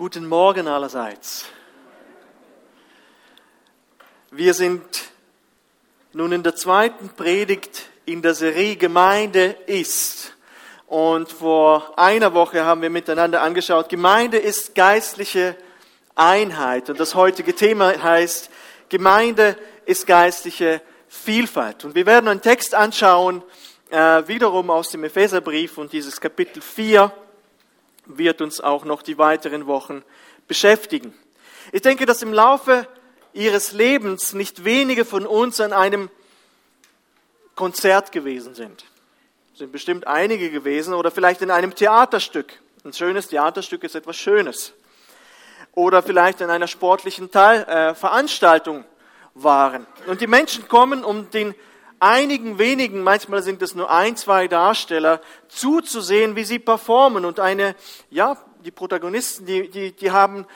Guten Morgen allerseits. Wir sind nun in der zweiten Predigt in der Serie Gemeinde ist. Und vor einer Woche haben wir miteinander angeschaut, Gemeinde ist geistliche Einheit. Und das heutige Thema heißt, Gemeinde ist geistliche Vielfalt. Und wir werden einen Text anschauen, äh, wiederum aus dem Epheserbrief und dieses Kapitel 4 wird uns auch noch die weiteren Wochen beschäftigen. Ich denke, dass im Laufe ihres Lebens nicht wenige von uns an einem Konzert gewesen sind. Sind bestimmt einige gewesen oder vielleicht in einem Theaterstück. Ein schönes Theaterstück ist etwas Schönes. Oder vielleicht in einer sportlichen Teil, äh, Veranstaltung waren. Und die Menschen kommen, um den einigen wenigen, manchmal sind es nur ein, zwei Darsteller, zuzusehen, wie sie performen. Und eine, ja, die Protagonisten, die, die, die haben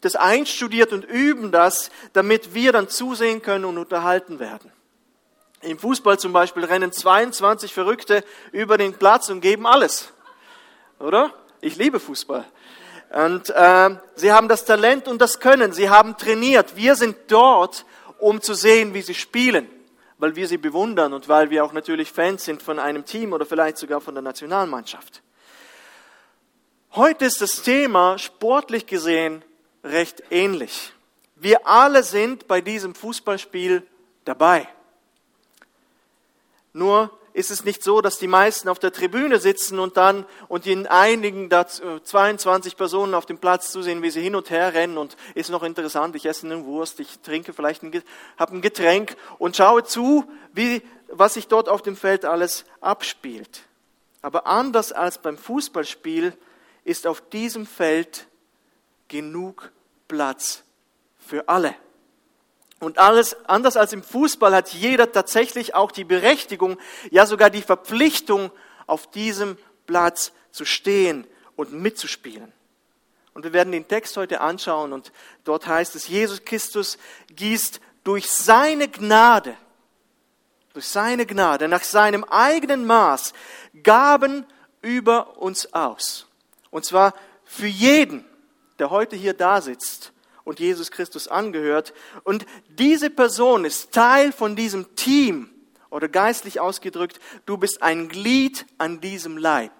das einstudiert und üben das, damit wir dann zusehen können und unterhalten werden. Im Fußball zum Beispiel rennen 22 Verrückte über den Platz und geben alles. Oder? Ich liebe Fußball. Und äh, sie haben das Talent und das Können. Sie haben trainiert. Wir sind dort, um zu sehen, wie sie spielen weil wir sie bewundern und weil wir auch natürlich Fans sind von einem Team oder vielleicht sogar von der Nationalmannschaft. Heute ist das Thema sportlich gesehen recht ähnlich. Wir alle sind bei diesem Fußballspiel dabei. Nur ist es nicht so, dass die meisten auf der Tribüne sitzen und dann und in einigen 22 Personen auf dem Platz zusehen, wie sie hin und her rennen und ist noch interessant, ich esse eine Wurst, ich trinke vielleicht ein, ein Getränk und schaue zu, wie, was sich dort auf dem Feld alles abspielt. Aber anders als beim Fußballspiel ist auf diesem Feld genug Platz für alle. Und alles, anders als im Fußball hat jeder tatsächlich auch die Berechtigung, ja sogar die Verpflichtung, auf diesem Platz zu stehen und mitzuspielen. Und wir werden den Text heute anschauen und dort heißt es, Jesus Christus gießt durch seine Gnade, durch seine Gnade, nach seinem eigenen Maß Gaben über uns aus. Und zwar für jeden, der heute hier da sitzt und Jesus Christus angehört. Und diese Person ist Teil von diesem Team oder geistlich ausgedrückt, du bist ein Glied an diesem Leib.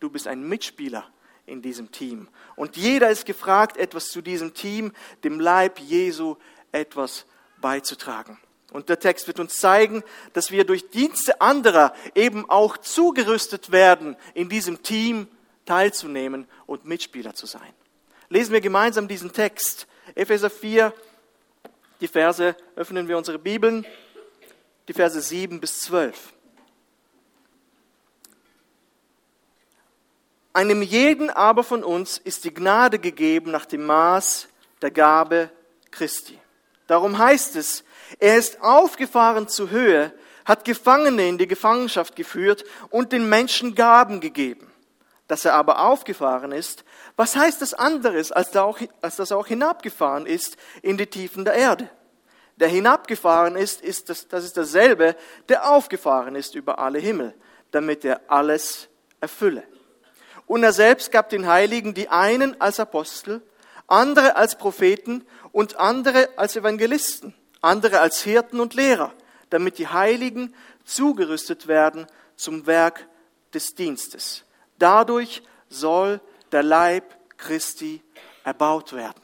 Du bist ein Mitspieler in diesem Team. Und jeder ist gefragt, etwas zu diesem Team, dem Leib Jesu, etwas beizutragen. Und der Text wird uns zeigen, dass wir durch Dienste anderer eben auch zugerüstet werden, in diesem Team teilzunehmen und Mitspieler zu sein. Lesen wir gemeinsam diesen Text. Epheser 4, die Verse, öffnen wir unsere Bibeln, die Verse 7 bis 12. Einem jeden aber von uns ist die Gnade gegeben nach dem Maß der Gabe Christi. Darum heißt es, er ist aufgefahren zur Höhe, hat Gefangene in die Gefangenschaft geführt und den Menschen Gaben gegeben dass er aber aufgefahren ist, was heißt das anderes, als, da auch, als dass er auch hinabgefahren ist in die Tiefen der Erde? Der hinabgefahren ist, ist das, das ist dasselbe, der aufgefahren ist über alle Himmel, damit er alles erfülle. Und er selbst gab den Heiligen die einen als Apostel, andere als Propheten und andere als Evangelisten, andere als Hirten und Lehrer, damit die Heiligen zugerüstet werden zum Werk des Dienstes Dadurch soll der Leib Christi erbaut werden.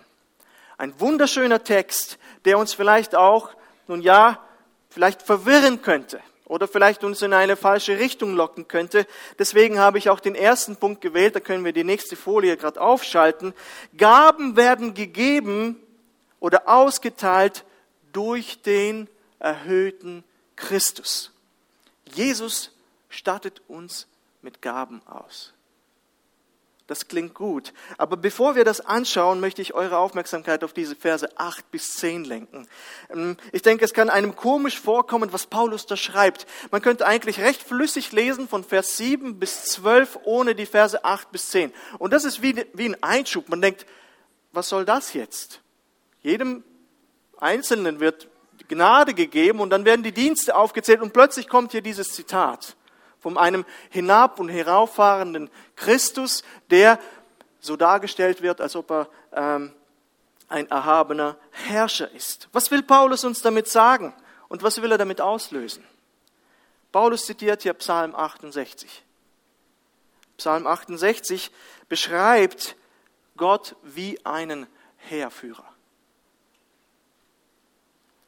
Ein wunderschöner Text, der uns vielleicht auch, nun ja, vielleicht verwirren könnte oder vielleicht uns in eine falsche Richtung locken könnte. Deswegen habe ich auch den ersten Punkt gewählt, da können wir die nächste Folie gerade aufschalten. Gaben werden gegeben oder ausgeteilt durch den erhöhten Christus. Jesus stattet uns mit Gaben aus. Das klingt gut. Aber bevor wir das anschauen, möchte ich eure Aufmerksamkeit auf diese Verse 8 bis 10 lenken. Ähm, ich denke, es kann einem komisch vorkommen, was Paulus da schreibt. Man könnte eigentlich recht flüssig lesen von Vers 7 bis 12 ohne die Verse 8 bis 10. Und das ist wie, wie ein Einschub. Man denkt, was soll das jetzt? Jedem Einzelnen wird Gnade gegeben und dann werden die Dienste aufgezählt und plötzlich kommt hier dieses Zitat von einem hinab- und herauffahrenden Christus, der so dargestellt wird, als ob er ähm, ein erhabener Herrscher ist. Was will Paulus uns damit sagen und was will er damit auslösen? Paulus zitiert hier Psalm 68. Psalm 68 beschreibt Gott wie einen Heerführer,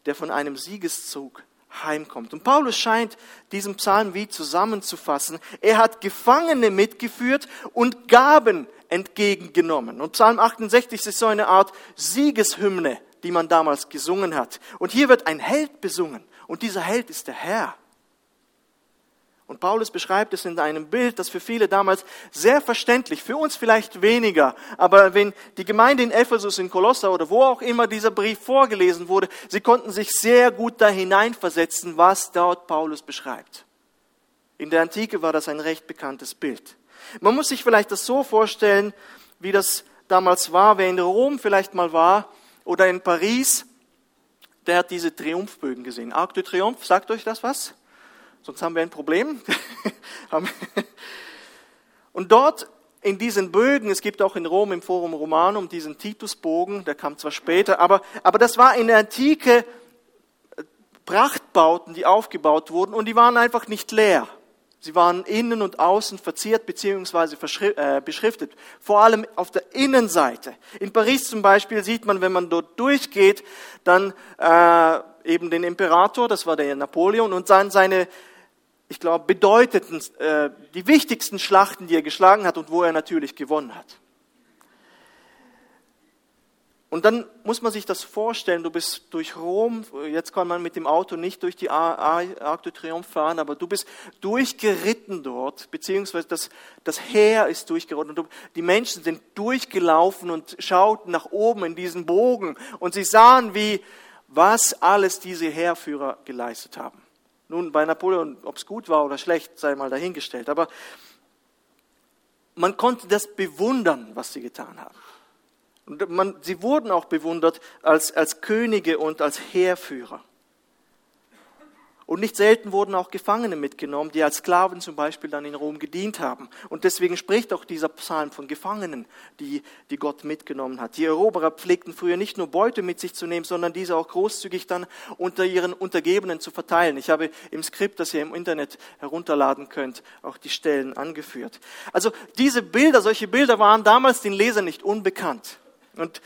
der von einem Siegeszug heimkommt. Und Paulus scheint diesen Psalm wie zusammenzufassen. Er hat Gefangene mitgeführt und Gaben entgegengenommen. Und Psalm 68 ist so eine Art Siegeshymne, die man damals gesungen hat. Und hier wird ein Held besungen. Und dieser Held ist der Herr. Und Paulus beschreibt es in einem Bild, das für viele damals sehr verständlich, für uns vielleicht weniger, aber wenn die Gemeinde in Ephesus, in Kolosser oder wo auch immer dieser Brief vorgelesen wurde, sie konnten sich sehr gut da hineinversetzen, was dort Paulus beschreibt. In der Antike war das ein recht bekanntes Bild. Man muss sich vielleicht das so vorstellen, wie das damals war, wer in Rom vielleicht mal war oder in Paris, der hat diese Triumphbögen gesehen. Arc de Triomphe, sagt euch das was? Sonst haben wir ein Problem. Und dort in diesen Bögen, es gibt auch in Rom im Forum Romanum diesen Titusbogen, der kam zwar später, aber, aber das war in der Antike äh, Prachtbauten, die aufgebaut wurden und die waren einfach nicht leer. Sie waren innen und außen verziert bzw. Äh, beschriftet, vor allem auf der Innenseite. In Paris zum Beispiel sieht man, wenn man dort durchgeht, dann äh, eben den Imperator, das war der Napoleon, und dann seine ich glaube, bedeuteten, äh, die wichtigsten Schlachten, die er geschlagen hat und wo er natürlich gewonnen hat. Und dann muss man sich das vorstellen, du bist durch Rom, jetzt kann man mit dem Auto nicht durch die Arc de Triomphe fahren, aber du bist durchgeritten dort, beziehungsweise das, das Heer ist durchgeritten und die Menschen sind durchgelaufen und schauten nach oben in diesen Bogen und sie sahen, wie, was alles diese Heerführer geleistet haben. Nun, bei Napoleon, ob es gut war oder schlecht, sei mal dahingestellt. Aber man konnte das bewundern, was sie getan haben. Und man, sie wurden auch bewundert als, als Könige und als Heerführer. Und nicht selten wurden auch Gefangene mitgenommen, die als Sklaven zum Beispiel dann in Rom gedient haben. Und deswegen spricht auch dieser Psalm von Gefangenen, die, die Gott mitgenommen hat. Die Eroberer pflegten früher nicht nur Beute mit sich zu nehmen, sondern diese auch großzügig dann unter ihren Untergebenen zu verteilen. Ich habe im Skript, das ihr im Internet herunterladen könnt, auch die Stellen angeführt. Also diese Bilder, solche Bilder waren damals den Lesern nicht unbekannt. Und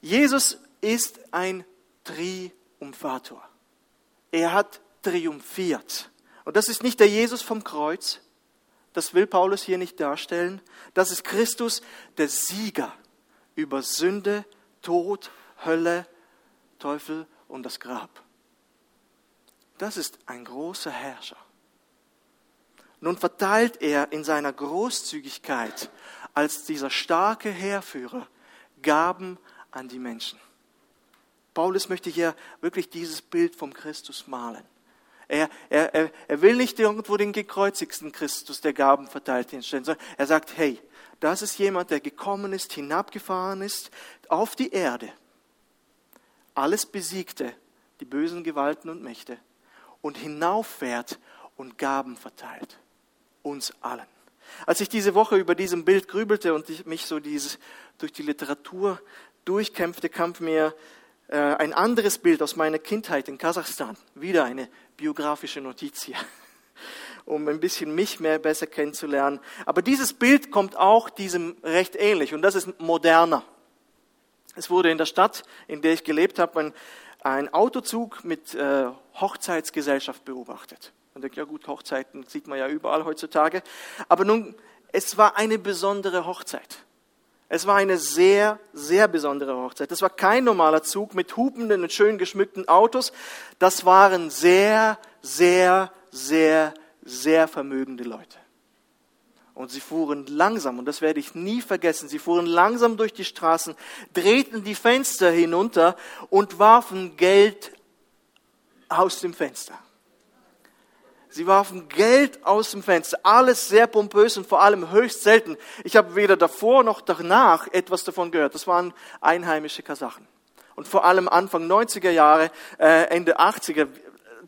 Jesus ist ein Triumphator. Er hat triumphiert. Und das ist nicht der Jesus vom Kreuz, das will Paulus hier nicht darstellen. Das ist Christus, der Sieger über Sünde, Tod, Hölle, Teufel und das Grab. Das ist ein großer Herrscher. Nun verteilt er in seiner Großzügigkeit als dieser starke Heerführer Gaben an die Menschen. Paulus möchte hier wirklich dieses Bild vom Christus malen. Er, er, er will nicht irgendwo den gekreuzigsten Christus, der Gaben verteilt, hinstellen, sondern er sagt, hey, das ist jemand, der gekommen ist, hinabgefahren ist auf die Erde, alles besiegte, die bösen Gewalten und Mächte, und hinauffährt und Gaben verteilt. Uns allen. Als ich diese Woche über diesem Bild grübelte und ich mich so dieses, durch die Literatur durchkämpfte, kam mir äh, ein anderes Bild aus meiner Kindheit in Kasachstan. Wieder eine biografische Notiz hier, um ein bisschen mich mehr besser kennenzulernen. Aber dieses Bild kommt auch diesem recht ähnlich und das ist moderner. Es wurde in der Stadt, in der ich gelebt habe, ein, ein Autozug mit äh, Hochzeitsgesellschaft beobachtet. Man denkt, ja gut, Hochzeiten sieht man ja überall heutzutage. Aber nun, es war eine besondere Hochzeit. Es war eine sehr, sehr besondere Hochzeit. Das war kein normaler Zug mit hupenden und schön geschmückten Autos. Das waren sehr, sehr, sehr, sehr vermögende Leute. Und sie fuhren langsam, und das werde ich nie vergessen, sie fuhren langsam durch die Straßen, drehten die Fenster hinunter und warfen Geld aus dem Fenster. Sie warfen Geld aus dem Fenster. Alles sehr pompös und vor allem höchst selten. Ich habe weder davor noch danach etwas davon gehört. Das waren einheimische Kasachen. Und vor allem Anfang 90er Jahre, äh, Ende 80er,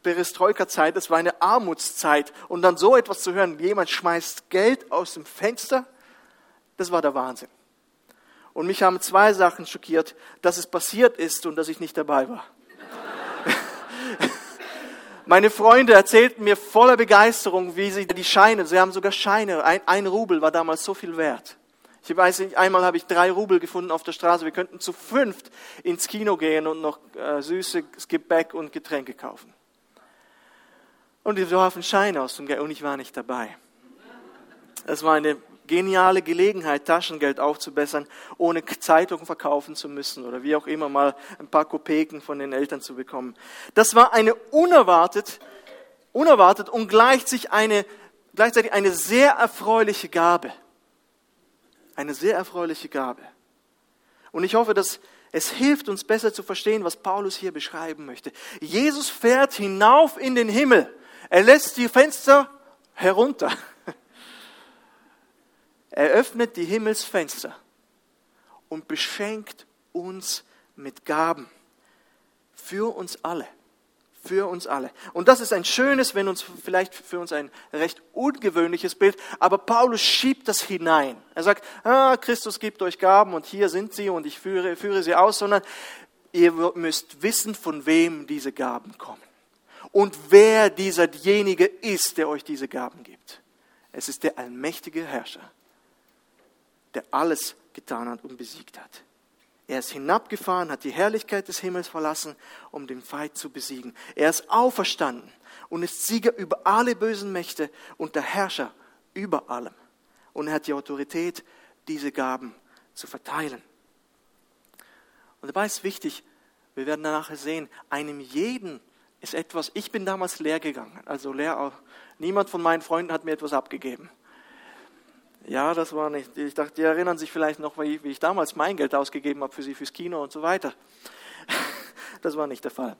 Perestroika-Zeit, das war eine Armutszeit. Und dann so etwas zu hören, jemand schmeißt Geld aus dem Fenster, das war der Wahnsinn. Und mich haben zwei Sachen schockiert, dass es passiert ist und dass ich nicht dabei war. Meine Freunde erzählten mir voller Begeisterung, wie sie die Scheine, sie haben sogar Scheine, ein, ein Rubel war damals so viel wert. Ich weiß nicht, einmal habe ich drei Rubel gefunden auf der Straße. Wir könnten zu fünft ins Kino gehen und noch äh, süßes Gebäck und Getränke kaufen. Und die warfen Scheine aus dem Geld und ich war nicht dabei. Es war eine geniale Gelegenheit, Taschengeld aufzubessern, ohne Zeitungen verkaufen zu müssen oder wie auch immer mal ein paar Kopeken von den Eltern zu bekommen. Das war eine unerwartet, unerwartet und gleichzeitig eine, gleichzeitig eine sehr erfreuliche Gabe. Eine sehr erfreuliche Gabe. Und ich hoffe, dass es hilft uns besser zu verstehen, was Paulus hier beschreiben möchte. Jesus fährt hinauf in den Himmel. Er lässt die Fenster herunter. Er öffnet die Himmelsfenster und beschenkt uns mit Gaben. Für uns alle. Für uns alle. Und das ist ein schönes, wenn uns vielleicht für uns ein recht ungewöhnliches Bild, aber Paulus schiebt das hinein. Er sagt, ah, Christus gibt euch Gaben und hier sind sie und ich führe, führe sie aus, sondern ihr müsst wissen, von wem diese Gaben kommen. Und wer dieserjenige ist, der euch diese Gaben gibt. Es ist der allmächtige Herrscher der alles getan hat und besiegt hat. Er ist hinabgefahren, hat die Herrlichkeit des Himmels verlassen, um den Feind zu besiegen. Er ist auferstanden und ist Sieger über alle bösen Mächte und der Herrscher über allem. Und er hat die Autorität, diese Gaben zu verteilen. Und dabei ist wichtig, wir werden nachher sehen, einem jeden ist etwas, ich bin damals leer gegangen, also leer, niemand von meinen Freunden hat mir etwas abgegeben. Ja, das war nicht. Ich dachte, die erinnern sich vielleicht noch, wie ich damals mein Geld ausgegeben habe für sie, fürs Kino und so weiter. Das war nicht der Fall.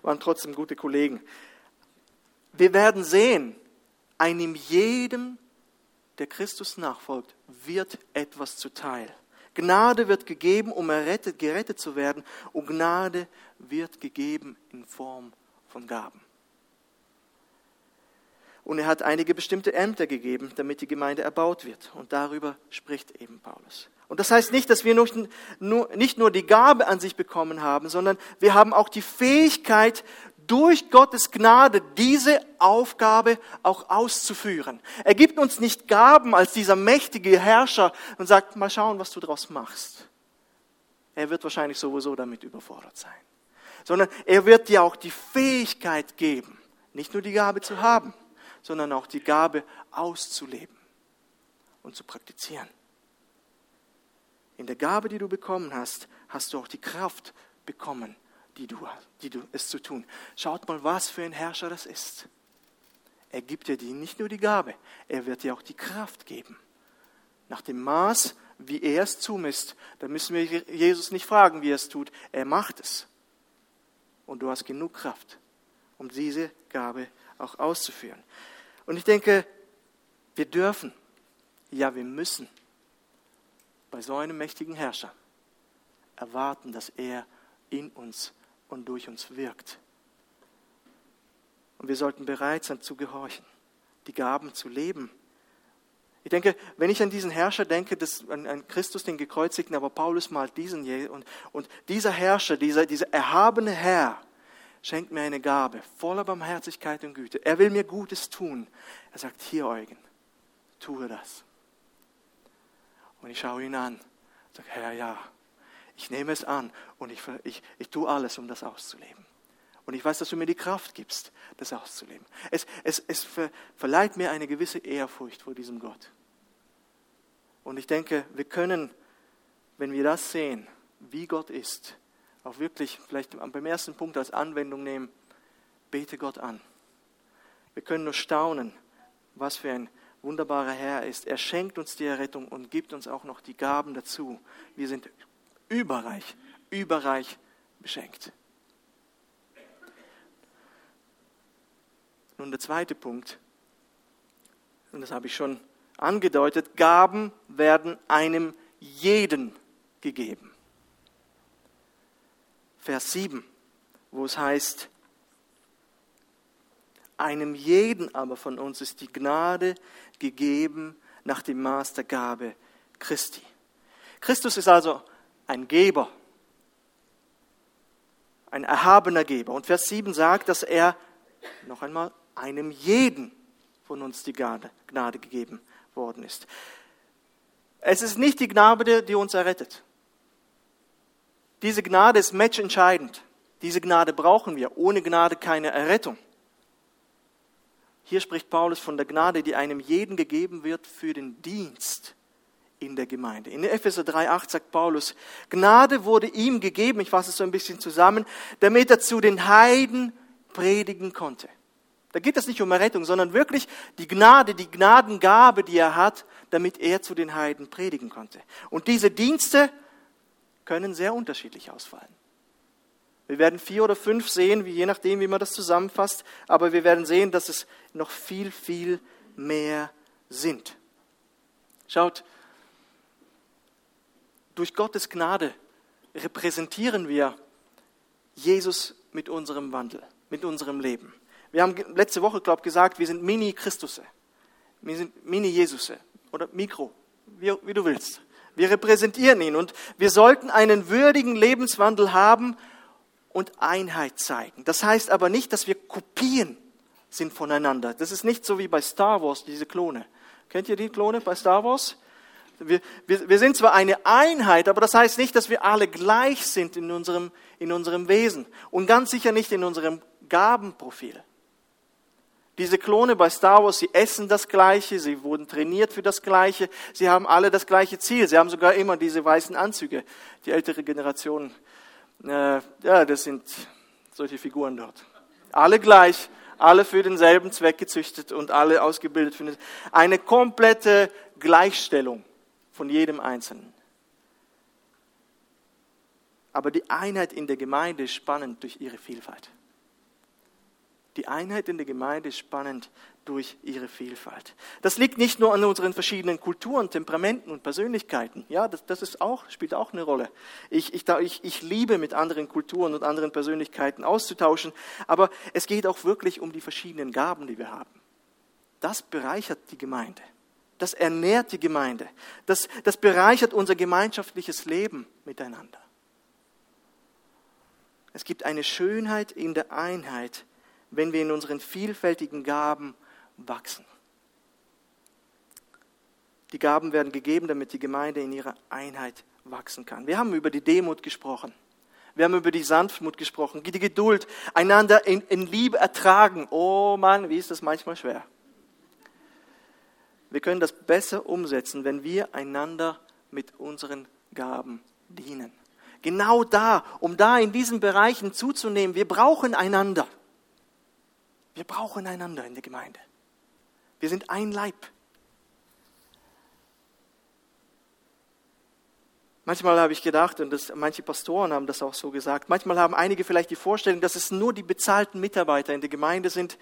Waren trotzdem gute Kollegen. Wir werden sehen, einem jedem, der Christus nachfolgt, wird etwas zuteil. Gnade wird gegeben, um errettet, gerettet zu werden, und Gnade wird gegeben in Form von Gaben. Und er hat einige bestimmte Ämter gegeben, damit die Gemeinde erbaut wird. Und darüber spricht eben Paulus. Und das heißt nicht, dass wir nicht nur die Gabe an sich bekommen haben, sondern wir haben auch die Fähigkeit, durch Gottes Gnade diese Aufgabe auch auszuführen. Er gibt uns nicht Gaben als dieser mächtige Herrscher und sagt, mal schauen, was du daraus machst. Er wird wahrscheinlich sowieso damit überfordert sein. Sondern er wird dir auch die Fähigkeit geben, nicht nur die Gabe zu haben, sondern auch die Gabe auszuleben und zu praktizieren. In der Gabe, die du bekommen hast, hast du auch die Kraft bekommen, die du, die du es zu tun. Schaut mal, was für ein Herrscher das ist. Er gibt dir nicht nur die Gabe, er wird dir auch die Kraft geben. Nach dem Maß, wie er es zumisst, da müssen wir Jesus nicht fragen, wie er es tut. Er macht es. Und du hast genug Kraft, um diese Gabe auch auszuführen. Und ich denke, wir dürfen, ja wir müssen bei so einem mächtigen Herrscher erwarten, dass er in uns und durch uns wirkt. Und wir sollten bereit sein zu gehorchen, die Gaben zu leben. Ich denke, wenn ich an diesen Herrscher denke, das, an, an Christus, den gekreuzigten, aber Paulus malt diesen und, und dieser Herrscher, dieser, dieser erhabene Herr, schenkt mir eine Gabe voller Barmherzigkeit und Güte. Er will mir Gutes tun. Er sagt, hier Eugen, tue das. Und ich schaue ihn an sage, Herr, ja, ich nehme es an und ich, ich, ich tue alles, um das auszuleben. Und ich weiß, dass du mir die Kraft gibst, das auszuleben. Es, es, es verleiht mir eine gewisse Ehrfurcht vor diesem Gott. Und ich denke, wir können, wenn wir das sehen, wie Gott ist, auch wirklich vielleicht beim ersten Punkt als Anwendung nehmen, bete Gott an. Wir können nur staunen, was für ein wunderbarer Herr ist. Er schenkt uns die Errettung und gibt uns auch noch die Gaben dazu. Wir sind überreich, überreich beschenkt. Nun der zweite Punkt, und das habe ich schon angedeutet, Gaben werden einem jeden gegeben. Vers 7, wo es heißt, einem jeden aber von uns ist die Gnade gegeben nach dem Maß der Gabe Christi. Christus ist also ein Geber, ein erhabener Geber. Und Vers 7 sagt, dass er noch einmal einem jeden von uns die Gnade, Gnade gegeben worden ist. Es ist nicht die Gnade, die uns errettet. Diese Gnade ist matchentscheidend. Diese Gnade brauchen wir. Ohne Gnade keine Errettung. Hier spricht Paulus von der Gnade, die einem jeden gegeben wird für den Dienst in der Gemeinde. In Epheser 3,8 sagt Paulus, Gnade wurde ihm gegeben, ich fasse es so ein bisschen zusammen, damit er zu den Heiden predigen konnte. Da geht es nicht um Errettung, sondern wirklich die Gnade, die Gnadengabe, die er hat, damit er zu den Heiden predigen konnte. Und diese Dienste können sehr unterschiedlich ausfallen. Wir werden vier oder fünf sehen, je nachdem, wie man das zusammenfasst, aber wir werden sehen, dass es noch viel, viel mehr sind. Schaut, durch Gottes Gnade repräsentieren wir Jesus mit unserem Wandel, mit unserem Leben. Wir haben letzte Woche, glaube ich, gesagt, wir sind Mini-Christusse. Wir sind Mini-Jesusse oder Mikro, wie, wie du willst. Wir repräsentieren ihn und wir sollten einen würdigen Lebenswandel haben und Einheit zeigen. Das heißt aber nicht, dass wir Kopien sind voneinander. Das ist nicht so wie bei Star Wars, diese Klone. Kennt ihr die Klone bei Star Wars? Wir, wir, wir sind zwar eine Einheit, aber das heißt nicht, dass wir alle gleich sind in unserem, in unserem Wesen und ganz sicher nicht in unserem Gabenprofil. Diese Klone bei Star Wars, sie essen das Gleiche, sie wurden trainiert für das Gleiche, sie haben alle das gleiche Ziel, sie haben sogar immer diese weißen Anzüge. Die ältere Generation, äh, ja, das sind solche Figuren dort. Alle gleich, alle für denselben Zweck gezüchtet und alle ausgebildet für eine komplette Gleichstellung von jedem Einzelnen. Aber die Einheit in der Gemeinde ist spannend durch ihre Vielfalt. Die Einheit in der Gemeinde ist spannend durch ihre Vielfalt. Das liegt nicht nur an unseren verschiedenen Kulturen, Temperamenten und Persönlichkeiten. Ja, das, das ist auch, spielt auch eine Rolle. Ich, ich, ich, ich liebe, mit anderen Kulturen und anderen Persönlichkeiten auszutauschen, aber es geht auch wirklich um die verschiedenen Gaben, die wir haben. Das bereichert die Gemeinde. Das ernährt die Gemeinde. Das, das bereichert unser gemeinschaftliches Leben miteinander. Es gibt eine Schönheit in der Einheit, wenn wir in unseren vielfältigen Gaben wachsen. Die Gaben werden gegeben, damit die Gemeinde in ihrer Einheit wachsen kann. Wir haben über die Demut gesprochen. Wir haben über die Sanftmut gesprochen, die Geduld, einander in, in Liebe ertragen. Oh Mann, wie ist das manchmal schwer. Wir können das besser umsetzen, wenn wir einander mit unseren Gaben dienen. Genau da, um da in diesen Bereichen zuzunehmen, wir brauchen einander. Wir brauchen einander in der Gemeinde. Wir sind ein Leib. Manchmal habe ich gedacht, und das, manche Pastoren haben das auch so gesagt, manchmal haben einige vielleicht die Vorstellung, dass es nur die bezahlten Mitarbeiter in der Gemeinde sind,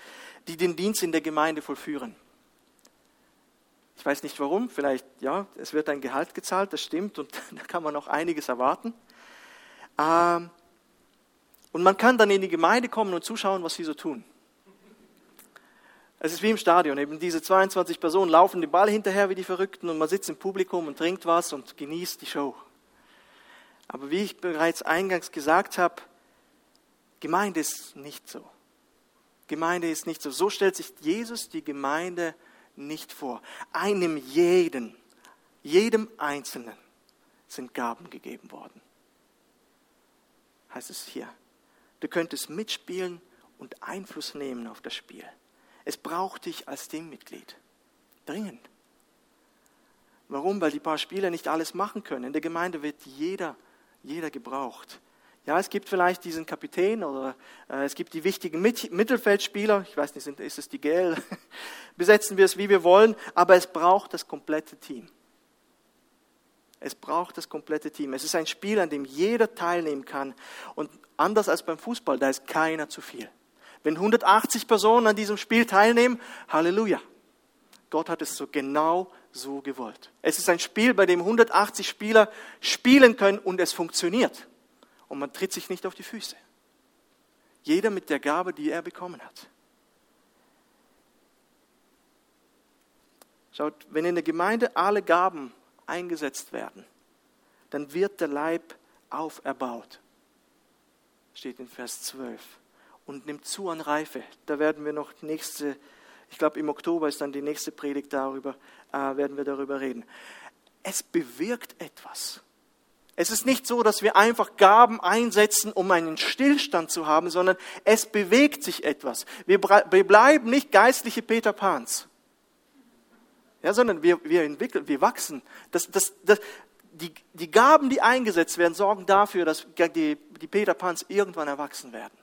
die den Dienst in der Gemeinde vollführen. Ich weiß nicht warum, vielleicht, ja, es wird ein Gehalt gezahlt, das stimmt, und da kann man auch einiges erwarten. Ähm, und man kann dann in die Gemeinde kommen und zuschauen, was sie so tun. Es ist wie im Stadion, eben diese 22 Personen laufen den Ball hinterher wie die Verrückten und man sitzt im Publikum und trinkt was und genießt die Show. Aber wie ich bereits eingangs gesagt habe, Gemeinde ist nicht so. Gemeinde ist nicht so. So stellt sich Jesus die Gemeinde nicht vor. Einem jeden, jedem Einzelnen sind Gaben gegeben worden. Heißt es hier. Du könntest mitspielen und Einfluss nehmen auf das Spiel. Es braucht dich als Teammitglied. Dringend. Warum? Weil die paar Spieler nicht alles machen können. In der Gemeinde wird jeder, jeder gebraucht. Ja, es gibt vielleicht diesen Kapitän oder äh, es gibt die wichtigen Mit Mittelfeldspieler. Ich weiß nicht, sind, ist es die GL? Besetzen wir es, wie wir wollen. Aber es braucht das komplette Team. Es braucht das komplette Team. Es ist ein Spiel, an dem jeder teilnehmen kann. Und anders als beim Fußball, da ist keiner zu viel. Wenn 180 Personen an diesem Spiel teilnehmen, Halleluja. Gott hat es so genau so gewollt. Es ist ein Spiel, bei dem 180 Spieler spielen können und es funktioniert. Und man tritt sich nicht auf die Füße. Jeder mit der Gabe, die er bekommen hat. Schaut, wenn in der Gemeinde alle Gaben eingesetzt werden, dann wird der Leib auferbaut. Steht in Vers 12. Und nimmt zu an Reife. Da werden wir noch nächste, ich glaube im Oktober ist dann die nächste Predigt darüber, äh, werden wir darüber reden. Es bewirkt etwas. Es ist nicht so, dass wir einfach Gaben einsetzen, um einen Stillstand zu haben, sondern es bewegt sich etwas. Wir, wir bleiben nicht geistliche Peter Pans. Ja, sondern wir, wir entwickeln, wir wachsen. Das, das, das, die, die Gaben, die eingesetzt werden, sorgen dafür, dass die, die Peter Pans irgendwann erwachsen werden.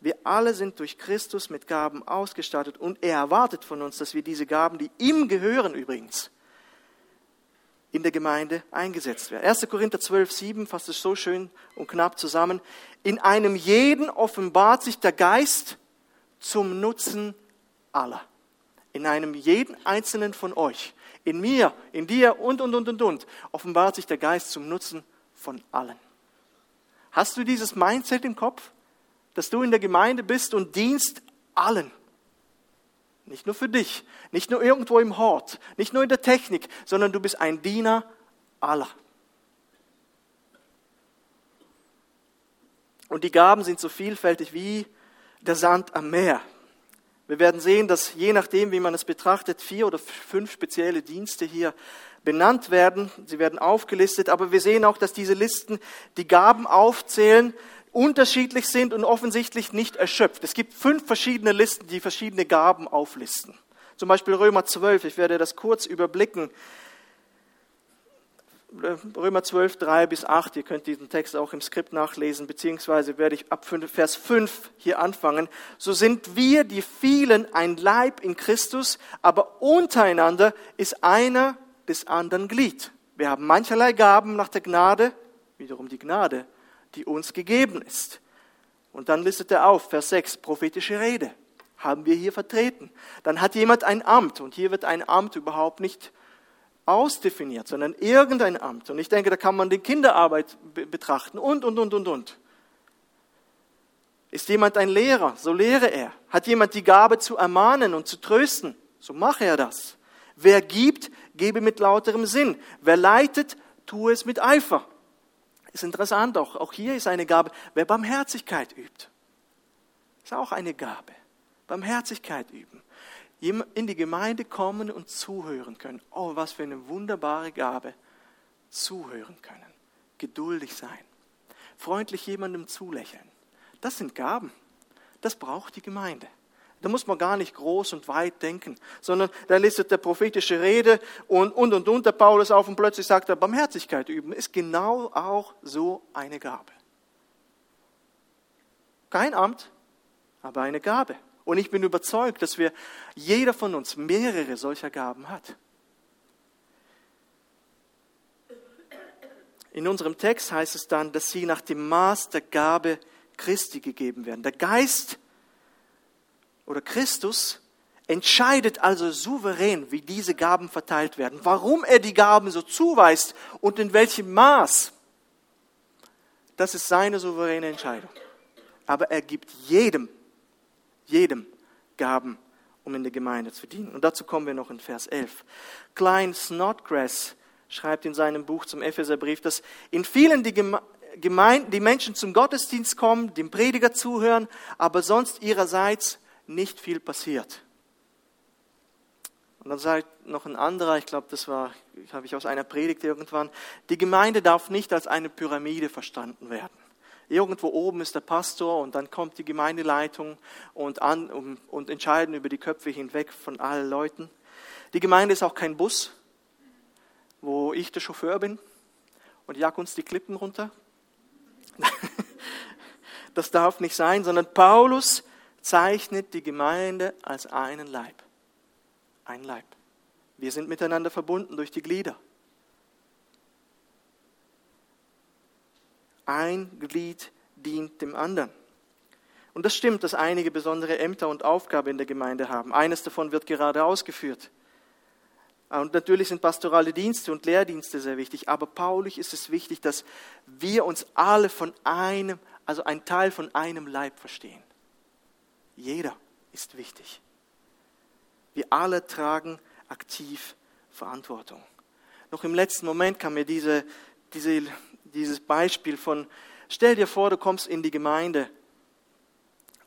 Wir alle sind durch Christus mit Gaben ausgestattet und er erwartet von uns, dass wir diese Gaben, die ihm gehören übrigens, in der Gemeinde eingesetzt werden. 1. Korinther 12, 7 fasst es so schön und knapp zusammen. In einem jeden offenbart sich der Geist zum Nutzen aller. In einem jeden einzelnen von euch. In mir, in dir und, und, und, und, und. Offenbart sich der Geist zum Nutzen von allen. Hast du dieses Mindset im Kopf, dass du in der Gemeinde bist und dienst allen? Nicht nur für dich, nicht nur irgendwo im Hort, nicht nur in der Technik, sondern du bist ein Diener aller. Und die Gaben sind so vielfältig wie der Sand am Meer. Wir werden sehen, dass je nachdem, wie man es betrachtet, vier oder fünf spezielle Dienste hier benannt werden. Sie werden aufgelistet, aber wir sehen auch, dass diese Listen die Gaben aufzählen, unterschiedlich sind und offensichtlich nicht erschöpft. Es gibt fünf verschiedene Listen, die verschiedene Gaben auflisten. Zum Beispiel Römer 12, ich werde das kurz überblicken. Römer 12, 3 bis 8, ihr könnt diesen Text auch im Skript nachlesen, beziehungsweise werde ich ab Vers 5 hier anfangen. So sind wir, die vielen, ein Leib in Christus, aber untereinander ist einer des anderen Glied. Wir haben mancherlei Gaben nach der Gnade, wiederum die Gnade die uns gegeben ist. Und dann listet er auf, Vers 6, prophetische Rede haben wir hier vertreten. Dann hat jemand ein Amt und hier wird ein Amt überhaupt nicht ausdefiniert, sondern irgendein Amt. Und ich denke, da kann man die Kinderarbeit betrachten und, und, und, und, und. Ist jemand ein Lehrer, so lehre er. Hat jemand die Gabe zu ermahnen und zu trösten, so mache er das. Wer gibt, gebe mit lauterem Sinn. Wer leitet, tue es mit Eifer. Ist interessant, auch, auch hier ist eine Gabe. Wer Barmherzigkeit übt, ist auch eine Gabe. Barmherzigkeit üben. In die Gemeinde kommen und zuhören können. Oh, was für eine wunderbare Gabe. Zuhören können. Geduldig sein. Freundlich jemandem zulächeln. Das sind Gaben. Das braucht die Gemeinde. Da muss man gar nicht groß und weit denken, sondern da listet der prophetische Rede und, und, und, und, der Paulus auf und plötzlich sagt er, Barmherzigkeit üben ist genau auch so eine Gabe. Kein Amt, aber eine Gabe. Und ich bin überzeugt, dass wir, jeder von uns mehrere solcher Gaben hat. In unserem Text heißt es dann, dass sie nach dem Maß der Gabe Christi gegeben werden. Der Geist oder Christus entscheidet also souverän, wie diese Gaben verteilt werden, warum er die Gaben so zuweist und in welchem Maß. Das ist seine souveräne Entscheidung. Aber er gibt jedem, jedem Gaben, um in der Gemeinde zu dienen. Und dazu kommen wir noch in Vers 11. Klein Snodgrass schreibt in seinem Buch zum Epheserbrief, dass in vielen die Gemeinden, die Menschen zum Gottesdienst kommen, dem Prediger zuhören, aber sonst ihrerseits nicht viel passiert. Und dann sagt noch ein anderer, ich glaube, das war, habe ich aus einer Predigt irgendwann, die Gemeinde darf nicht als eine Pyramide verstanden werden. Irgendwo oben ist der Pastor und dann kommt die Gemeindeleitung und, an, und, und entscheiden über die Köpfe hinweg von allen Leuten. Die Gemeinde ist auch kein Bus, wo ich der Chauffeur bin und jag uns die Klippen runter. Das darf nicht sein, sondern Paulus zeichnet die Gemeinde als einen Leib. Ein Leib. Wir sind miteinander verbunden durch die Glieder. Ein Glied dient dem anderen. Und das stimmt, dass einige besondere Ämter und Aufgaben in der Gemeinde haben. Eines davon wird gerade ausgeführt. Und natürlich sind pastorale Dienste und Lehrdienste sehr wichtig. Aber Paulus ist es wichtig, dass wir uns alle von einem, also ein Teil von einem Leib verstehen. Jeder ist wichtig. Wir alle tragen aktiv Verantwortung. noch im letzten Moment kam mir diese, diese, dieses Beispiel von, stell dir vor, du kommst in die Gemeinde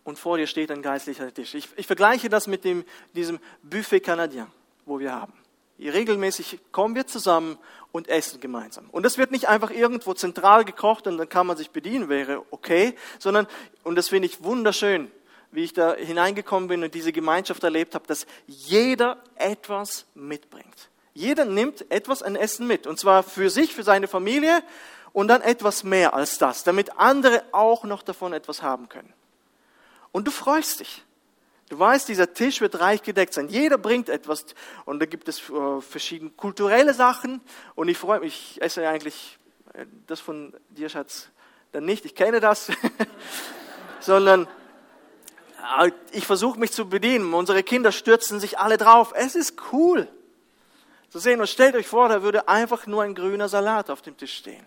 und vor dir steht ein geistlicher Tisch. Ich, ich vergleiche das mit dem, diesem Buffet Canadien, wo wir haben. Regelmäßig kommen wir zusammen und essen gemeinsam. Und das wird nicht einfach irgendwo zentral gekocht und dann kann man sich bedienen, wäre okay, sondern, und das finde ich wunderschön, wie ich da hineingekommen bin und diese Gemeinschaft erlebt habe, dass jeder etwas mitbringt. Jeder nimmt etwas an Essen mit. Und zwar für sich, für seine Familie und dann etwas mehr als das, damit andere auch noch davon etwas haben können. Und du freust dich. Du weißt, dieser Tisch wird reich gedeckt sein. Jeder bringt etwas. Und da gibt es äh, verschiedene kulturelle Sachen. Und ich freue mich, ich esse eigentlich äh, das von dir, Schatz, dann nicht. Ich kenne das. Sondern ich versuche mich zu bedienen. Unsere Kinder stürzen sich alle drauf. Es ist cool zu sehen. Und stellt euch vor, da würde einfach nur ein grüner Salat auf dem Tisch stehen.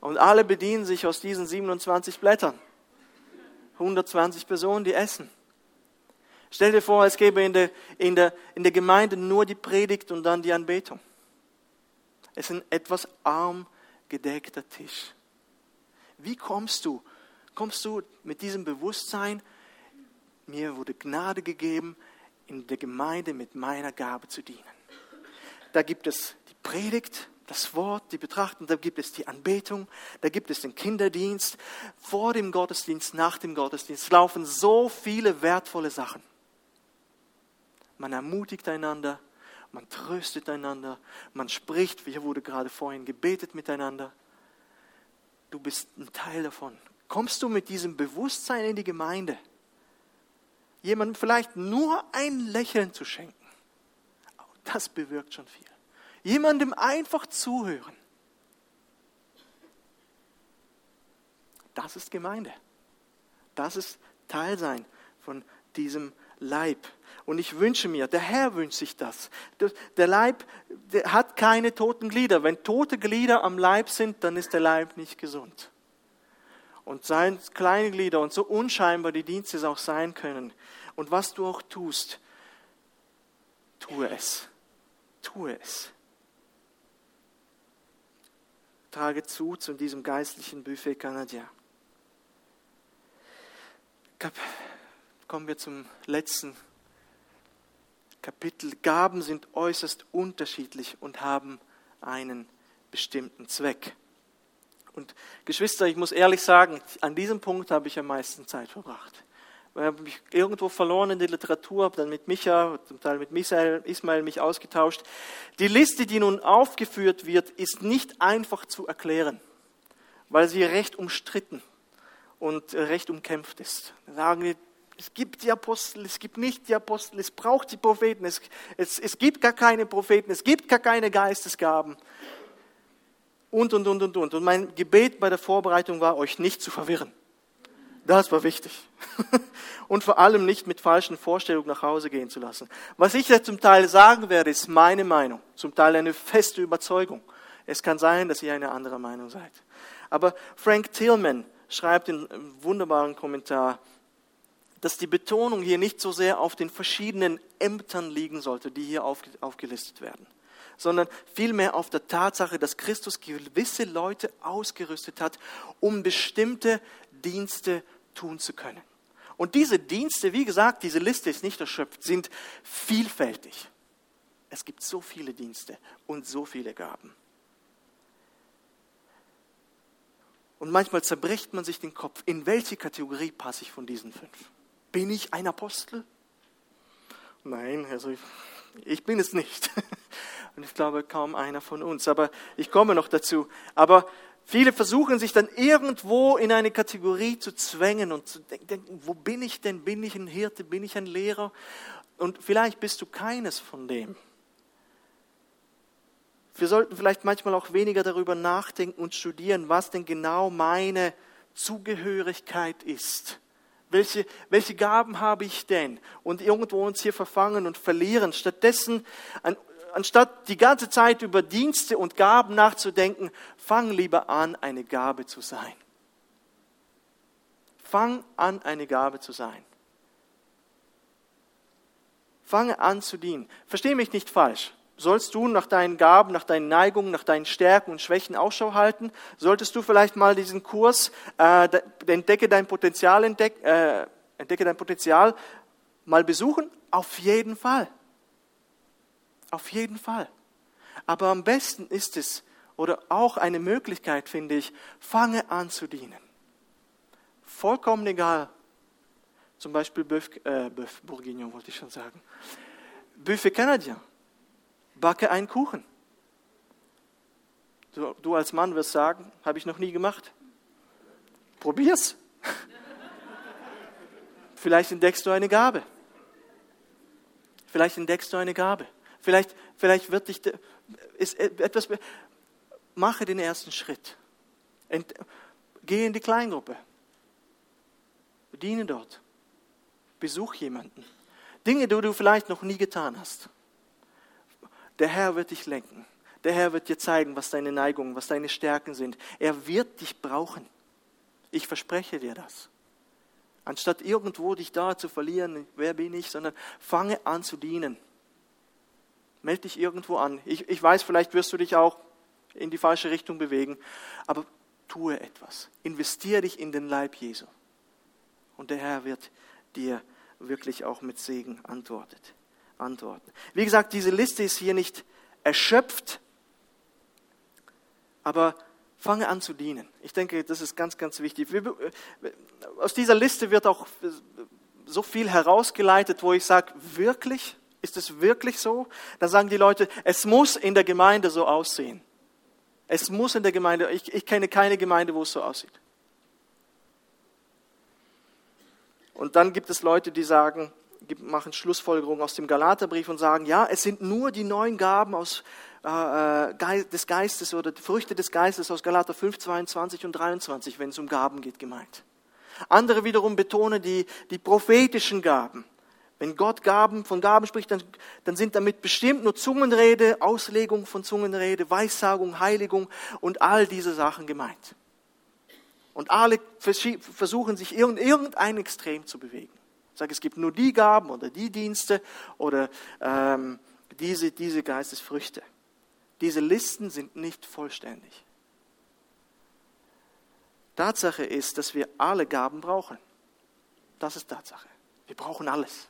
Und alle bedienen sich aus diesen 27 Blättern. 120 Personen, die essen. Stell dir vor, es gäbe in der, in, der, in der Gemeinde nur die Predigt und dann die Anbetung. Es ist ein etwas arm gedeckter Tisch. Wie kommst du? Kommst du mit diesem Bewusstsein, mir wurde Gnade gegeben, in der Gemeinde mit meiner Gabe zu dienen? Da gibt es die Predigt, das Wort, die Betrachtung, da gibt es die Anbetung, da gibt es den Kinderdienst. Vor dem Gottesdienst, nach dem Gottesdienst laufen so viele wertvolle Sachen. Man ermutigt einander, man tröstet einander, man spricht, hier wurde gerade vorhin gebetet miteinander. Du bist ein Teil davon. Kommst du mit diesem Bewusstsein in die Gemeinde, jemandem vielleicht nur ein Lächeln zu schenken, das bewirkt schon viel. Jemandem einfach zuhören. Das ist Gemeinde. Das ist Teil sein von diesem Leib. Und ich wünsche mir, der Herr wünscht sich das. Der Leib der hat keine toten Glieder. Wenn tote Glieder am Leib sind, dann ist der Leib nicht gesund. Und seien kleine Glieder und so unscheinbar die Dienste auch sein können. Und was du auch tust, tue es. Tue es. Trage zu zu diesem geistlichen Buffet Canadien. Kommen wir zum letzten Kapitel. Gaben sind äußerst unterschiedlich und haben einen bestimmten Zweck. Und Geschwister, ich muss ehrlich sagen, an diesem Punkt habe ich am meisten Zeit verbracht. Ich habe mich irgendwo verloren in der Literatur, habe dann mit Micha, zum Teil mit Michael, Ismail mich ausgetauscht. Die Liste, die nun aufgeführt wird, ist nicht einfach zu erklären, weil sie recht umstritten und recht umkämpft ist. Da sagen wir, es gibt die Apostel, es gibt nicht die Apostel, es braucht die Propheten, es, es, es gibt gar keine Propheten, es gibt gar keine Geistesgaben. Und, und, und, und, und. Und mein Gebet bei der Vorbereitung war, euch nicht zu verwirren. Das war wichtig. Und vor allem nicht mit falschen Vorstellungen nach Hause gehen zu lassen. Was ich jetzt zum Teil sagen werde, ist meine Meinung, zum Teil eine feste Überzeugung. Es kann sein, dass ihr eine andere Meinung seid. Aber Frank Tillman schreibt in einem wunderbaren Kommentar, dass die Betonung hier nicht so sehr auf den verschiedenen Ämtern liegen sollte, die hier aufgelistet werden, sondern vielmehr auf der Tatsache, dass Christus gewisse Leute ausgerüstet hat, um bestimmte Dienste tun zu können. Und diese Dienste, wie gesagt, diese Liste ist nicht erschöpft, sind vielfältig. Es gibt so viele Dienste und so viele Gaben. Und manchmal zerbricht man sich den Kopf, in welche Kategorie passe ich von diesen fünf? Bin ich ein Apostel? Nein, also ich, ich bin es nicht. Und ich glaube kaum einer von uns. Aber ich komme noch dazu. Aber viele versuchen sich dann irgendwo in eine Kategorie zu zwängen und zu denken, wo bin ich denn? Bin ich ein Hirte? Bin ich ein Lehrer? Und vielleicht bist du keines von dem. Wir sollten vielleicht manchmal auch weniger darüber nachdenken und studieren, was denn genau meine Zugehörigkeit ist welche, welche Gaben habe ich denn? Und irgendwo uns hier verfangen und verlieren. Stattdessen, an, anstatt die ganze Zeit über Dienste und Gaben nachzudenken, fang lieber an, eine Gabe zu sein. Fang an, eine Gabe zu sein. Fange an zu dienen. Verstehe mich nicht falsch. sollst du nach deinen Gaben, nach deinen Neigungen, nach deinen Stärken und Schwächen Ausschau halten? Solltest du vielleicht mal diesen Kurs äh, entdecke dein Potenzial entdeck, äh, entdecke dein Potenzial mal besuchen? Auf jeden Fall. Auf jeden Fall. Aber am besten ist es, oder auch eine Möglichkeit, finde ich, fange an zu dienen. Vollkommen egal. Zum Beispiel Bœuf, äh, Bourguignon wollte ich schon sagen. Buffet Canadien. Backe einen Kuchen. Du, du als Mann wirst sagen, habe ich noch nie gemacht. Probier's. Vielleicht entdeckst du eine Gabe. Vielleicht entdeckst du eine Gabe. Vielleicht, vielleicht wird dich ist etwas. Mache den ersten Schritt. Geh in die Kleingruppe. Diene dort. Besuch jemanden. Dinge, die du vielleicht noch nie getan hast. Der Herr wird dich lenken. Der Herr wird dir zeigen, was deine Neigungen, was deine Stärken sind. Er wird dich brauchen. Ich verspreche dir das. Anstatt irgendwo dich da zu verlieren, wer bin ich, sondern fange an zu dienen. Meld dich irgendwo an. Ich, ich weiß, vielleicht wirst du dich auch in die falsche Richtung bewegen, aber tue etwas. Investiere dich in den Leib Jesu. Und der Herr wird dir wirklich auch mit Segen antwortet, antworten. Wie gesagt, diese Liste ist hier nicht erschöpft, aber fange an zu dienen. Ich denke, das ist ganz, ganz wichtig. Aus dieser Liste wird auch so viel herausgeleitet, wo ich sage, wirklich? Ist es wirklich so? Dann sagen die Leute, es muss in der Gemeinde so aussehen. Es muss in der Gemeinde, ich, ich kenne keine Gemeinde, wo es so aussieht. Und dann gibt es Leute, die sagen, machen Schlussfolgerungen aus dem Galaterbrief und sagen, ja, es sind nur die neuen Gaben aus, äh, äh des Geistes oder die Früchte des Geistes aus Galater 5, 22 und 23, wenn es um Gaben geht, gemeint. Andere wiederum betonen die, die prophetischen Gaben. Wenn Gott Gaben, von Gaben spricht, dann, dann sind damit bestimmt nur Zungenrede, Auslegung von Zungenrede, Weissagung, Heiligung und all diese Sachen gemeint. Und alle versuchen sich in irgendein Extrem zu bewegen. Ich sage, es gibt nur die Gaben oder die Dienste oder ähm, diese, diese Geistesfrüchte. Diese Listen sind nicht vollständig. Tatsache ist, dass wir alle Gaben brauchen. Das ist Tatsache. Wir brauchen alles.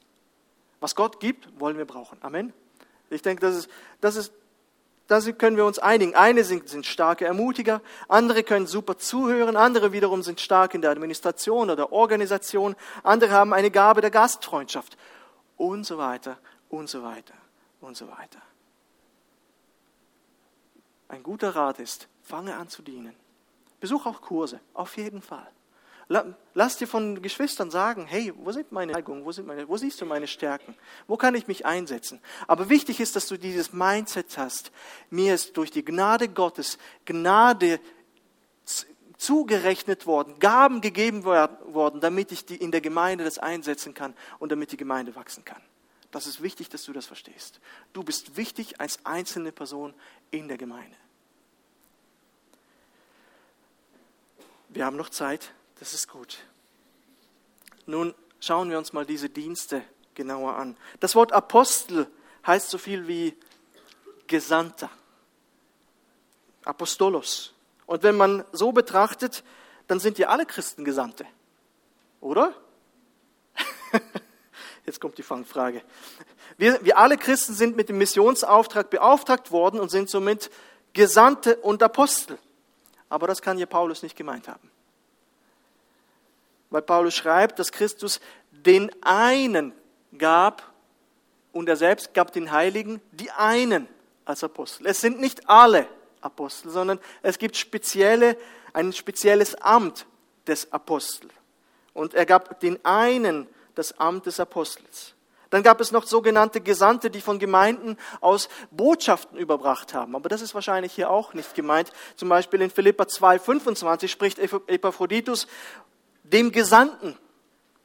Was Gott gibt, wollen wir brauchen. Amen. Ich denke, das ist, das ist, das können wir uns einigen. Eine sind, sind starke Ermutiger, andere können super zuhören, andere wiederum sind stark in der Administration oder Organisation, andere haben eine Gabe der Gastfreundschaft und so weiter und so weiter und so weiter. Ein guter Rat ist, fange an zu dienen. Besuch auch Kurse, auf jeden Fall. Lass dir von Geschwistern sagen, hey, wo sind meine Neigungen, wo, sind meine, wo siehst du meine Stärken, wo kann ich mich einsetzen? Aber wichtig ist, dass du dieses Mindset hast. Mir ist durch die Gnade Gottes Gnade zugerechnet worden, Gaben gegeben worden, damit ich in der Gemeinde das einsetzen kann und damit die Gemeinde wachsen kann. Das ist wichtig, dass du das verstehst. Du bist wichtig als einzelne Person in der Gemeinde. Wir haben noch Zeit. Das ist gut. Nun schauen wir uns mal diese Dienste genauer an. Das Wort Apostel heißt so viel wie Gesandter. Apostolos. Und wenn man so betrachtet, dann sind ja alle Christen Gesandte. Oder? Jetzt kommt die Fangfrage. Wir, wir alle Christen sind mit dem Missionsauftrag beauftragt worden und sind somit Gesandte und Apostel. Aber das kann hier Paulus nicht gemeint haben weil Paulus schreibt, dass Christus den einen gab und er selbst gab den Heiligen die einen als Apostel. Es sind nicht alle Apostel, sondern es gibt spezielle, ein spezielles Amt des Apostels. Und er gab den einen das Amt des Apostels. Dann gab es noch sogenannte Gesandte, die von Gemeinden aus Botschaften überbracht haben. Aber das ist wahrscheinlich hier auch nicht gemeint. Zum Beispiel in Philippa 2,25 spricht Epaphroditus dem Gesandten.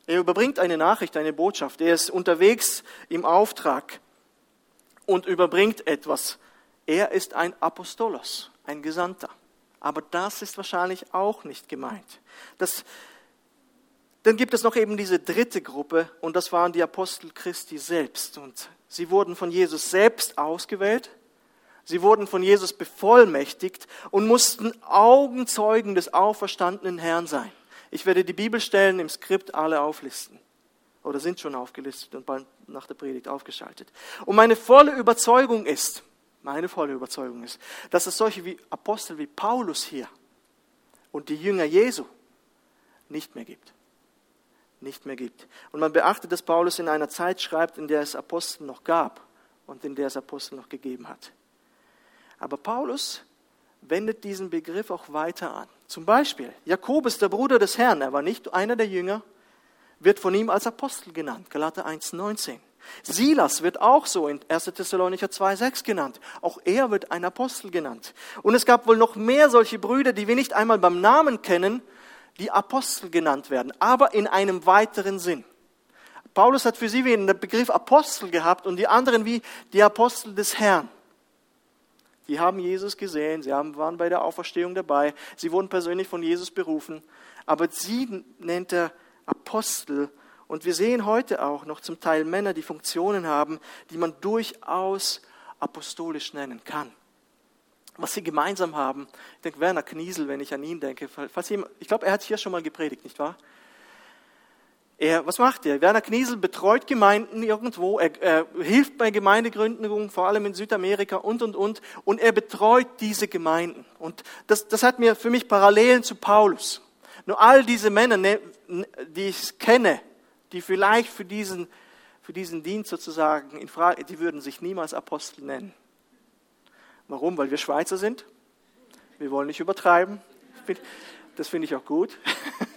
Er überbringt eine Nachricht, eine Botschaft. Er ist unterwegs im Auftrag und überbringt etwas. Er ist ein Apostolos, ein Gesandter. Aber das ist wahrscheinlich auch nicht gemeint. Das, dann gibt es noch eben diese dritte Gruppe und das waren die Apostel Christi selbst. Und sie wurden von Jesus selbst ausgewählt Sie wurden von Jesus bevollmächtigt und mussten Augenzeugen des auferstandenen Herrn sein. Ich werde die Bibelstellen im Skript alle auflisten. Oder sind schon aufgelistet und bald nach der Predigt aufgeschaltet. Und meine volle Überzeugung ist, meine volle Überzeugung ist, dass es solche wie Apostel wie Paulus hier und die Jünger Jesu nicht mehr gibt. Nicht mehr gibt. Und man beachtet, dass Paulus in einer Zeit schreibt, in der es Apostel noch gab und in der es Apostel noch gegeben hat. Aber Paulus wendet diesen Begriff auch weiter an. Zum Beispiel Jakobus, der Bruder des Herrn, er war nicht einer der Jünger, wird von ihm als Apostel genannt, Galater 1,19. Silas wird auch so in 1. Thessalonicher 2,6 genannt. Auch er wird ein Apostel genannt. Und es gab wohl noch mehr solche Brüder, die wir nicht einmal beim Namen kennen, die Apostel genannt werden, aber in einem weiteren Sinn. Paulus hat für sie wie den Begriff Apostel gehabt und die anderen wie die Apostel des Herrn. Die haben Jesus gesehen, sie haben, waren bei der Auferstehung dabei, sie wurden persönlich von Jesus berufen, aber sie nennt er Apostel. Und wir sehen heute auch noch zum Teil Männer, die Funktionen haben, die man durchaus apostolisch nennen kann was sie gemeinsam haben. Ich denke, Werner Kniesel, wenn ich an ihn denke, falls jemand, ich glaube, er hat hier schon mal gepredigt, nicht wahr? Er, was macht er? Werner Kniesel betreut Gemeinden irgendwo, er, er hilft bei Gemeindegründungen, vor allem in Südamerika und, und, und, und er betreut diese Gemeinden. Und das, das hat mir für mich Parallelen zu Paulus. Nur all diese Männer, ne, die ich kenne, die vielleicht für diesen, für diesen Dienst sozusagen in Frage, die würden sich niemals Apostel nennen. Warum? Weil wir Schweizer sind. Wir wollen nicht übertreiben. Das finde ich auch gut.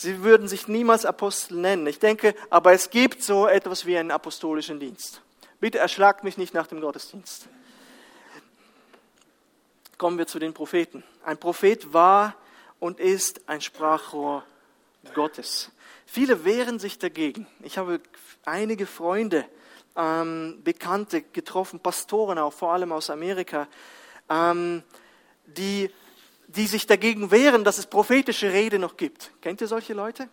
Sie würden sich niemals Apostel nennen. Ich denke, aber es gibt so etwas wie einen apostolischen Dienst. Bitte erschlagt mich nicht nach dem Gottesdienst. Kommen wir zu den Propheten. Ein Prophet war und ist ein Sprachrohr Gottes. Viele wehren sich dagegen. Ich habe einige Freunde, ähm, Bekannte getroffen, Pastoren auch, vor allem aus Amerika, ähm, die, die sich dagegen wehren, dass es prophetische Rede noch gibt. Kennt ihr solche Leute?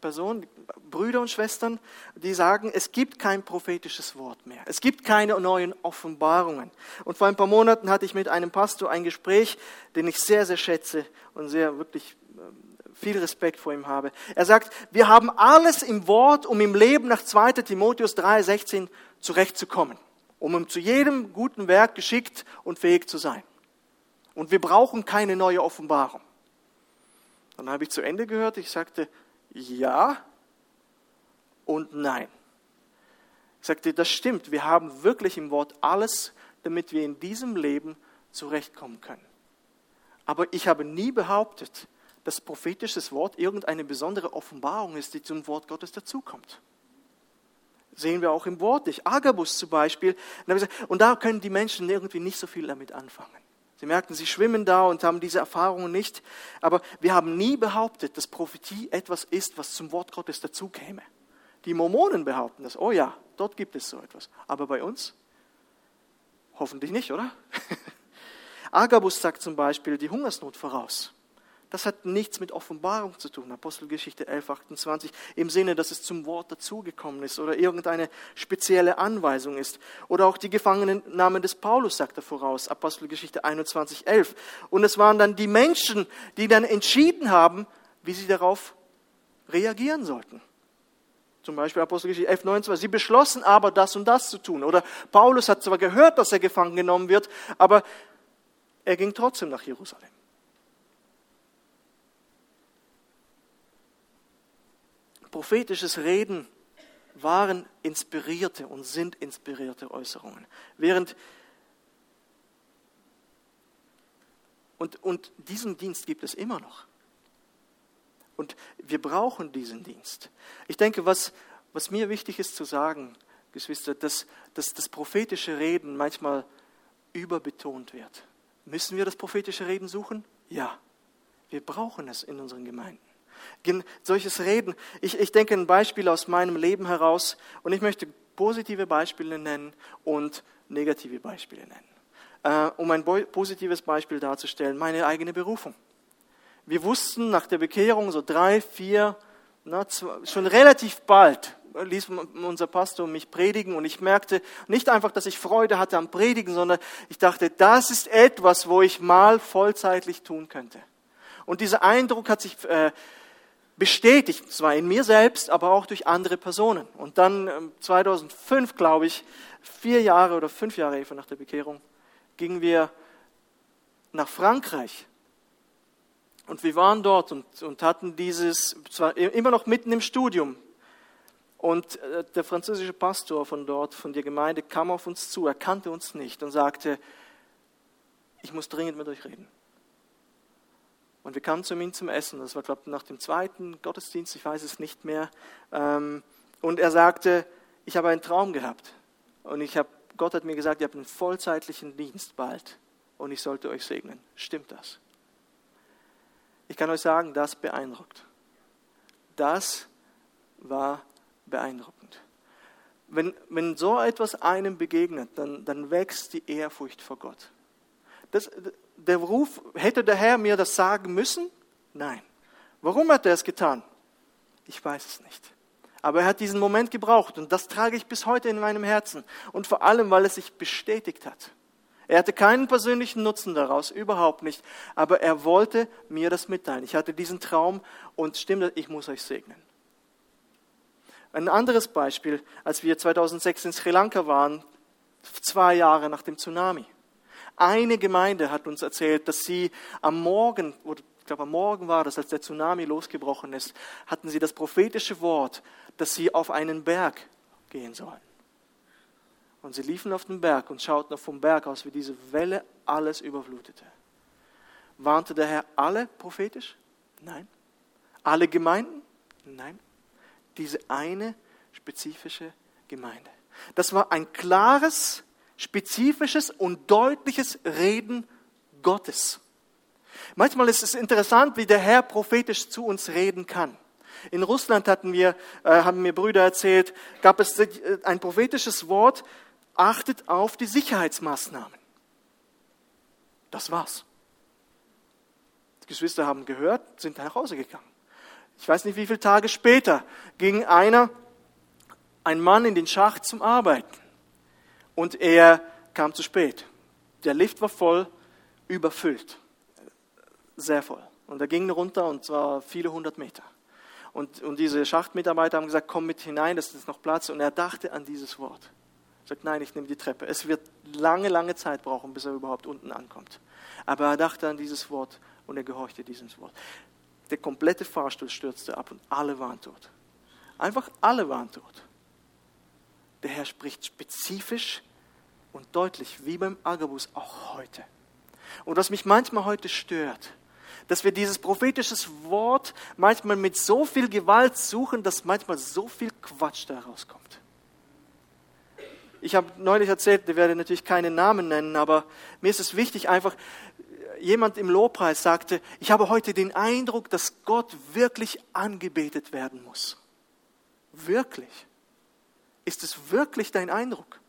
Personen, Brüder und Schwestern, die sagen, es gibt kein prophetisches Wort mehr. Es gibt keine neuen Offenbarungen. Und vor ein paar Monaten hatte ich mit einem Pastor ein Gespräch, den ich sehr, sehr schätze und sehr wirklich ähm, viel Respekt vor ihm habe. Er sagt, wir haben alles im Wort, um im Leben nach 2 Timotheus 3,16 zurechtzukommen, um zu jedem guten Werk geschickt und fähig zu sein. Und wir brauchen keine neue Offenbarung. Dann habe ich zu Ende gehört, ich sagte, ja und nein. Ich sagte, das stimmt, wir haben wirklich im Wort alles, damit wir in diesem Leben zurechtkommen können. Aber ich habe nie behauptet, dass prophetisches Wort irgendeine besondere Offenbarung ist, die zum Wort Gottes dazukommt. Sehen wir auch im Wort nicht. Agabus zum Beispiel. Und da können die Menschen irgendwie nicht so viel damit anfangen. Sie merken, sie schwimmen da und haben diese Erfahrungen nicht. Aber wir haben nie behauptet, dass Prophetie etwas ist, was zum Wort Gottes dazukäme. Die Mormonen behaupten das. Oh ja, dort gibt es so etwas. Aber bei uns? Hoffentlich nicht, oder? Agabus sagt zum Beispiel die Hungersnot voraus. Das hat nichts mit Offenbarung zu tun. Apostelgeschichte 11, 28. Im Sinne, dass es zum Wort dazugekommen ist oder irgendeine spezielle Anweisung ist. Oder auch die Gefangennahme des Paulus sagt er voraus. Apostelgeschichte 21, 11. Und es waren dann die Menschen, die dann entschieden haben, wie sie darauf reagieren sollten. Zum Beispiel Apostelgeschichte 11, 29. Sie beschlossen aber, das und das zu tun. Oder Paulus hat zwar gehört, dass er gefangen genommen wird, aber er ging trotzdem nach Jerusalem. Prophetisches Reden waren inspirierte und sind inspirierte Äußerungen. Während und, und diesen Dienst gibt es immer noch. Und wir brauchen diesen Dienst. Ich denke, was, was mir wichtig ist zu sagen, Geschwister, dass, dass das prophetische Reden manchmal überbetont wird. Müssen wir das prophetische Reden suchen? Ja. Wir brauchen es in unseren Gemeinden solches Reden. Ich, ich denke ein Beispiel aus meinem Leben heraus und ich möchte positive Beispiele nennen und negative Beispiele nennen. Äh, um ein positives Beispiel darzustellen, meine eigene Berufung. Wir wussten nach der Bekehrung so drei, vier, na, schon relativ bald, ließ unser Pastor mich predigen und ich merkte nicht einfach, dass ich Freude hatte am Predigen, sondern ich dachte, das ist etwas, wo ich mal vollzeitlich tun könnte. Und dieser Eindruck hat sich äh, bestätigt, zwar in mir selbst, aber auch durch andere Personen. Und dann 2005, ähm, glaube ich, vier Jahre oder fünf Jahre Eva nach der Bekehrung, gingen wir nach Frankreich. Und wir waren dort und, und hatten dieses, zwar immer noch mitten im Studium. Und äh, der französische Pastor von dort, von der Gemeinde, kam auf uns zu, er kannte uns nicht und sagte, ich muss dringend mit euch reden. Und wir kamen zu ihm zum Essen. Das war, glaube ich, nach dem zweiten Gottesdienst, ich weiß es nicht mehr. Ähm, und er sagte, ich habe einen Traum gehabt. Und ich habe, Gott hat mir gesagt, ihr habt einen vollzeitlichen Dienst bald. Und ich sollte euch segnen. Stimmt das? Ich kann euch sagen, das beeindruckt. Das war beeindruckend. Wenn, wenn so etwas einem begegnet, dann, dann wächst die Ehrfurcht vor Gott. Das, der Ruf, hätte der Herr mir das sagen müssen? Nein. Warum hat er es getan? Ich weiß es nicht. Aber er hat diesen Moment gebraucht und das trage ich bis heute in meinem Herzen. Und vor allem, weil es sich bestätigt hat. Er hatte keinen persönlichen Nutzen daraus, überhaupt nicht. Aber er wollte mir das mitteilen. Ich hatte diesen Traum und stimmte, ich muss euch segnen. Ein anderes Beispiel, als wir 2006 in Sri Lanka waren, zwei Jahre nach dem Tsunami. Eine Gemeinde hat uns erzählt, dass sie am Morgen, oder ich glaube am Morgen war das, als der Tsunami losgebrochen ist, hatten sie das prophetische Wort, dass sie auf einen Berg gehen sollen. Und sie liefen auf den Berg und schauten vom Berg aus, wie diese Welle alles überflutete. Warnte der Herr alle prophetisch? Nein. Alle Gemeinden? Nein. Diese eine spezifische Gemeinde. Das war ein klares spezifisches und deutliches Reden Gottes. Manchmal ist es interessant, wie der Herr prophetisch zu uns reden kann. In Russland hatten wir, äh, haben mir Brüder erzählt, gab es äh, ein prophetisches Wort, achtet auf die Sicherheitsmaßnahmen. Das war's. Die Geschwister haben gehört, sind nach Hause gegangen. Ich weiß nicht, wie viele Tage später ging einer, ein Mann in den Schacht zum Arbeiten und er kam zu spät. Der Lift war voll, überfüllt, sehr voll. Und er ging runter und zwar viele hundert Meter. Und, und diese Schachtmitarbeiter haben gesagt, komm mit hinein, das ist noch Platz. Und er dachte an dieses Wort. Er sagt, nein, ich nehme die Treppe. Es wird lange, lange Zeit brauchen, bis er überhaupt unten ankommt. Aber er dachte an dieses Wort und er gehorchte diesem Wort. Der komplette Fahrstuhl stürzte ab und alle waren tot. Einfach alle waren tot. Der Herr spricht spezifisch und deutlich, wie beim Agabus auch heute. Und was mich manchmal heute stört, dass wir dieses prophetische Wort manchmal mit so viel Gewalt suchen, dass manchmal so viel Quatsch daraus kommt. Ich habe neulich erzählt, ich werde natürlich keinen Namen nennen, aber mir ist es wichtig, einfach, jemand im Lobpreis sagte, ich habe heute den Eindruck, dass Gott wirklich angebetet werden muss. Wirklich. Ist es wirklich dein Eindruck?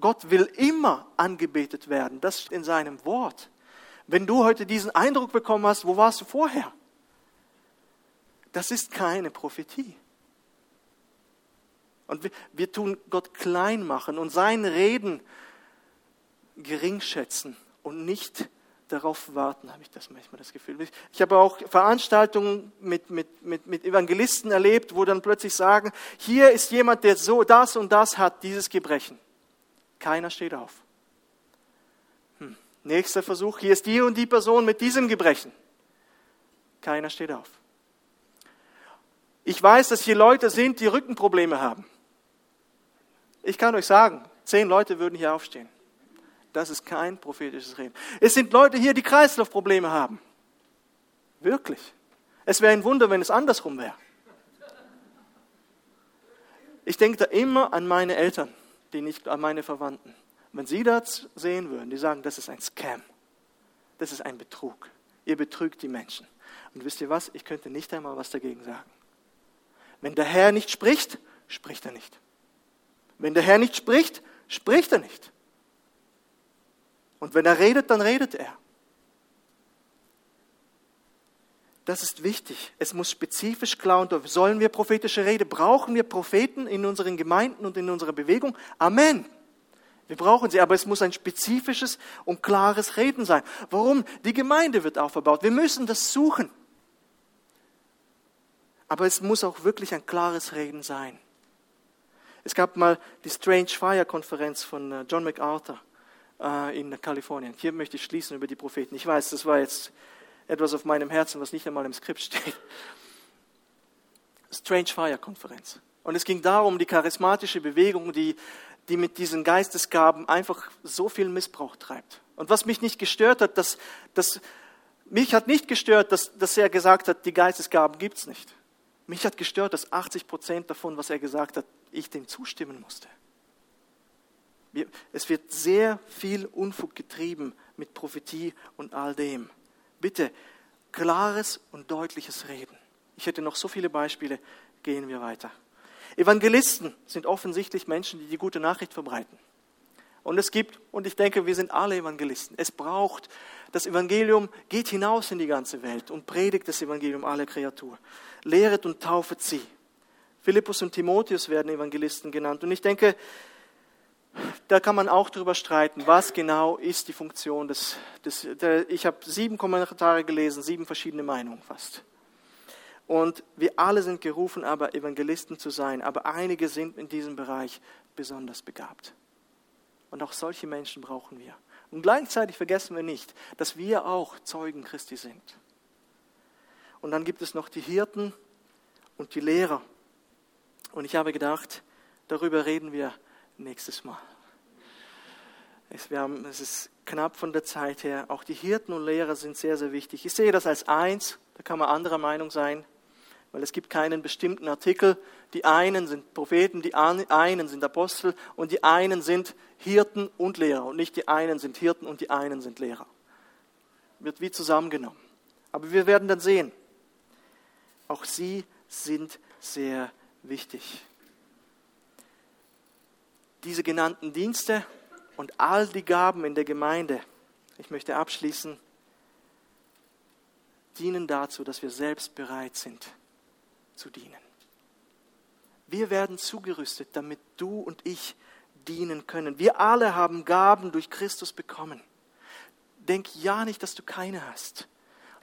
Gott will immer angebetet werden. Das in seinem Wort. Wenn du heute diesen Eindruck bekommen hast, wo warst du vorher? Das ist keine Prophetie. Und wir, wir tun Gott klein machen und sein Reden geringschätzen und nicht darauf warten, habe ich das manchmal das Gefühl. Ich habe auch Veranstaltungen mit, mit, mit, mit Evangelisten erlebt, wo dann plötzlich sagen, hier ist jemand, der so das und das hat, dieses Gebrechen. Keiner steht auf. Hm. Nächster Versuch, hier ist die und die Person mit diesem Gebrechen. Keiner steht auf. Ich weiß, dass hier Leute sind, die Rückenprobleme haben. Ich kann euch sagen, zehn Leute würden hier aufstehen. Das ist kein prophetisches Reden. Es sind Leute hier, die Kreislaufprobleme haben. Wirklich. Es wäre ein Wunder, wenn es andersrum wäre. Ich denke da immer an meine Eltern, die nicht an meine Verwandten. Wenn sie das sehen würden, die sagen, das ist ein Scam. Das ist ein Betrug. Ihr betrügt die Menschen. Und wisst ihr was? Ich könnte nicht einmal was dagegen sagen. Wenn der Herr nicht spricht, spricht er nicht. Wenn der Herr nicht spricht, spricht er nicht. Und wenn er redet, dann redet er. Das ist wichtig. Es muss spezifisch klar und sollen wir prophetische Rede? Brauchen wir Propheten in unseren Gemeinden und in unserer Bewegung? Amen. Wir brauchen sie, aber es muss ein spezifisches und klares Reden sein. Warum? Die Gemeinde wird aufgebaut. Wir müssen das suchen. Aber es muss auch wirklich ein klares Reden sein. Es gab mal die Strange Fire Konferenz von äh, John MacArthur äh, in Kalifornien. Hier möchte ich schließen über die Propheten. Ich weiß, das war jetzt etwas auf meinem Herzen, was nicht einmal im Skript steht. Strange Fire Konferenz. Und es ging darum, die charismatische Bewegung, die, die mit diesen Geistesgaben einfach so viel Missbrauch treibt. Und was mich nicht gestört hat, dass, dass mich hat nicht gestört, dass, dass er gesagt hat, die Geistesgaben gibt es nicht. Mich hat gestört, dass 80 Prozent davon, was er gesagt hat, ich dem zustimmen musste. Es wird sehr viel Unfug getrieben mit Prophetie und all dem. Bitte klares und deutliches Reden. Ich hätte noch so viele Beispiele, gehen wir weiter. Evangelisten sind offensichtlich Menschen, die die gute Nachricht verbreiten. Und es gibt, und ich denke, wir sind alle Evangelisten. Es braucht, das Evangelium geht hinaus in die ganze Welt und predigt das Evangelium alle Kreatur. Lehret und taufet sie. Philippus und Timotheus werden Evangelisten genannt. Und ich denke, da kann man auch darüber streiten, was genau ist die Funktion des, des der, ich habe sieben Kommentare gelesen, sieben verschiedene Meinungen fast. Und wir alle sind gerufen, aber Evangelisten zu sein, aber einige sind in diesem Bereich besonders begabt. Und auch solche Menschen brauchen wir. Und gleichzeitig vergessen wir nicht, dass wir auch Zeugen Christi sind. Und dann gibt es noch die Hirten und die Lehrer. Und ich habe gedacht, darüber reden wir nächstes Mal. Es, haben, es ist knapp von der Zeit her. Auch die Hirten und Lehrer sind sehr, sehr wichtig. Ich sehe das als eins, da kann man anderer Meinung sein, weil es gibt keinen bestimmten Artikel. Die einen sind Propheten, die einen sind Apostel und die einen sind Hirten und Lehrer. Und nicht die einen sind Hirten und die einen sind Lehrer. Wird wie zusammengenommen. Aber wir werden dann sehen, auch sie sind sehr wichtig diese genannten Dienste und all die Gaben in der Gemeinde, ich möchte abschließen, dienen dazu, dass wir selbst bereit sind zu dienen. Wir werden zugerüstet, damit du und ich dienen können. Wir alle haben Gaben durch Christus bekommen. Denk ja nicht, dass du keine hast.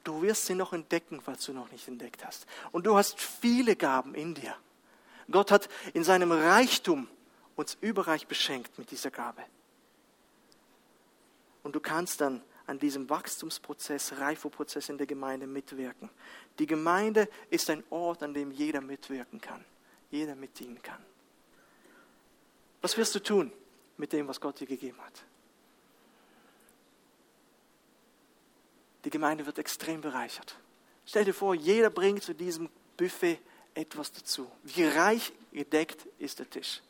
Du wirst sie noch entdecken, falls du noch nicht entdeckt hast. Und du hast viele Gaben in dir. Gott hat in seinem Reichtum uns überreich beschenkt mit dieser Gabe. Und du kannst dann an diesem Wachstumsprozess, Reifeprozess in der Gemeinde mitwirken. Die Gemeinde ist ein Ort, an dem jeder mitwirken kann, jeder mitdienen kann. Was wirst du tun mit dem, was Gott dir gegeben hat? Die Gemeinde wird extrem bereichert. Stell dir vor, jeder bringt zu diesem Buffet etwas dazu. Wie reich gedeckt ist der Tisch.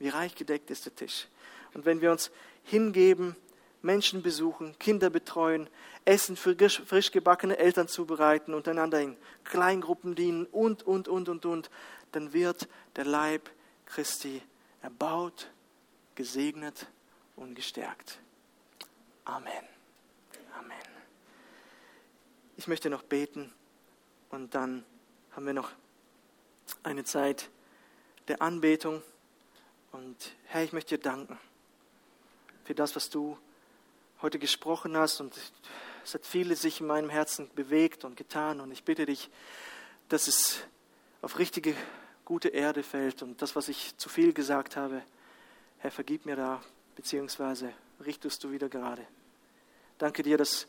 Wie reich gedeckt ist der Tisch. Und wenn wir uns hingeben, Menschen besuchen, Kinder betreuen, Essen für frisch gebackene Eltern zubereiten, untereinander in Kleingruppen dienen und, und, und, und, und, dann wird der Leib Christi erbaut, gesegnet und gestärkt. Amen. Amen. Ich möchte noch beten und dann haben wir noch eine Zeit der Anbetung. Und Herr, ich möchte dir danken für das, was du heute gesprochen hast. Und es hat vieles sich in meinem Herzen bewegt und getan. Und ich bitte dich, dass es auf richtige, gute Erde fällt. Und das, was ich zu viel gesagt habe, Herr, vergib mir da, beziehungsweise richtest du wieder gerade. Danke dir, dass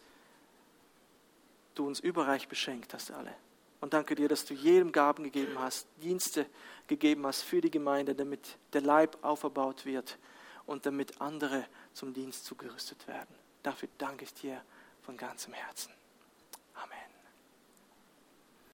du uns überreich beschenkt hast, alle. Und danke dir, dass du jedem Gaben gegeben hast, Dienste gegeben hast für die Gemeinde, damit der Leib auferbaut wird und damit andere zum Dienst zugerüstet werden. Dafür danke ich dir von ganzem Herzen.